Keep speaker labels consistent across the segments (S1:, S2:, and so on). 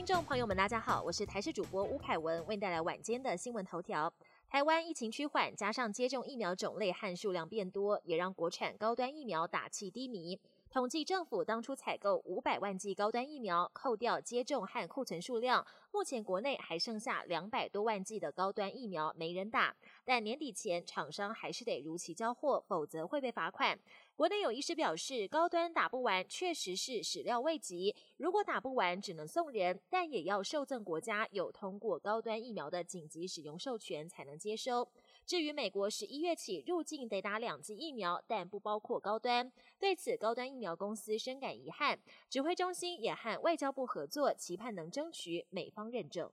S1: 听众朋友们，大家好，我是台视主播吴凯文，为您带来晚间的新闻头条。台湾疫情趋缓，加上接种疫苗种类和数量变多，也让国产高端疫苗打气低迷。统计政府当初采购五百万剂高端疫苗，扣掉接种和库存数量，目前国内还剩下两百多万剂的高端疫苗没人打。但年底前厂商还是得如期交货，否则会被罚款。国内有医师表示，高端打不完确实是始料未及，如果打不完只能送人，但也要受赠国家有通过高端疫苗的紧急使用授权才能接收。至于美国十一月起入境得打两剂疫苗，但不包括高端，对此高端疫苗公司深感遗憾。指挥中心也和外交部合作，期盼能争取美方认证。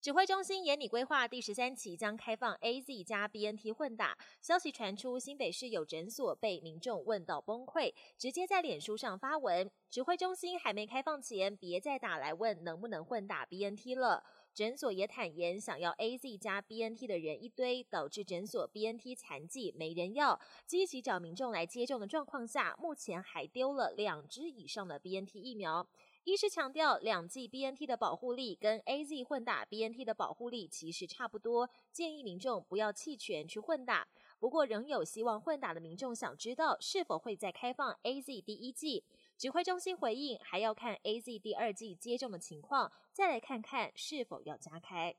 S1: 指挥中心严拟规划第十三期将开放 A Z 加 B N T 混打，消息传出，新北市有诊所被民众问到崩溃，直接在脸书上发文：指挥中心还没开放前，别再打来问能不能混打 B N T 了。诊所也坦言，想要 A Z 加 B N T 的人一堆，导致诊所 B N T 残疾没人要，积极找民众来接种的状况下，目前还丢了两支以上的 B N T 疫苗。医师强调，两剂 B N T 的保护力跟 A Z 混打 B N T 的保护力其实差不多，建议民众不要弃权去混打。不过，仍有希望混打的民众想知道是否会再开放 A Z 第一剂。指挥中心回应，还要看 A Z 第二剂接种的情况，再来看看是否要加开。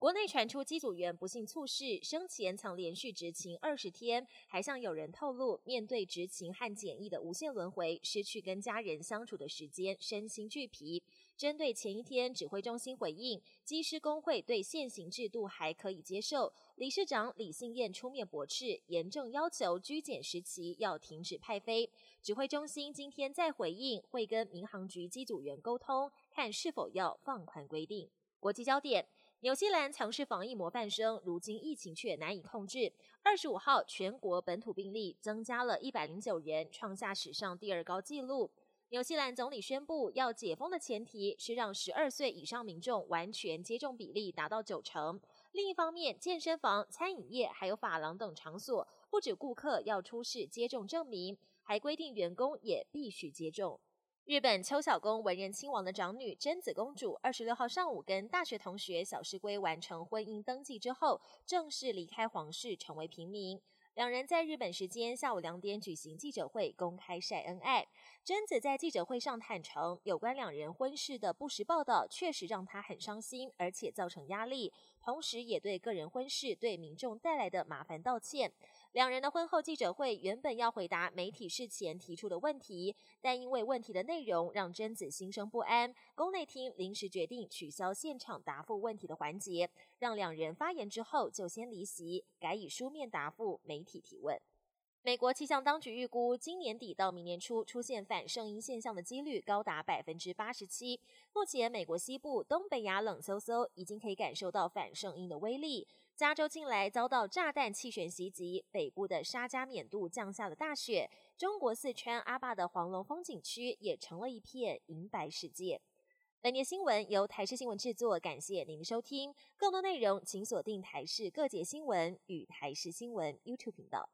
S1: 国内传出机组员不幸猝逝，生前曾连续执勤二十天，还向有人透露，面对执勤和检疫的无限轮回，失去跟家人相处的时间，身心俱疲。针对前一天指挥中心回应，机师工会对现行制度还可以接受，理事长李信燕出面驳斥，严正要求居检时期要停止派飞。指挥中心今天再回应，会跟民航局机组员沟通，看是否要放宽规定。国际焦点。纽西兰曾是防疫模范生，如今疫情却难以控制。二十五号，全国本土病例增加了一百零九人，创下史上第二高纪录。纽西兰总理宣布，要解封的前提是让十二岁以上民众完全接种比例达到九成。另一方面，健身房、餐饮业还有发廊等场所，不止顾客要出示接种证明，还规定员工也必须接种。日本秋小宫文人亲王的长女贞子公主，二十六号上午跟大学同学小师龟完成婚姻登记之后，正式离开皇室，成为平民。两人在日本时间下午两点举行记者会，公开晒恩爱。贞子在记者会上坦诚，有关两人婚事的不实报道，确实让她很伤心，而且造成压力。同时，也对个人婚事对民众带来的麻烦道歉。两人的婚后记者会原本要回答媒体事前提出的问题，但因为问题的内容让贞子心生不安，宫内厅临时决定取消现场答复问题的环节，让两人发言之后就先离席，改以书面答复媒体提问。美国气象当局预估，今年底到明年初出现反圣婴现象的几率高达百分之八十七。目前，美国西部、东北亚冷飕飕，已经可以感受到反圣婴的威力。加州近来遭到炸弹气旋袭击，北部的沙加缅度降下了大雪。中国四川阿坝的黄龙风景区也成了一片银白世界。本年新闻由台视新闻制作，感谢您的收听。更多内容请锁定台视各节新闻与台视新闻 YouTube 频道。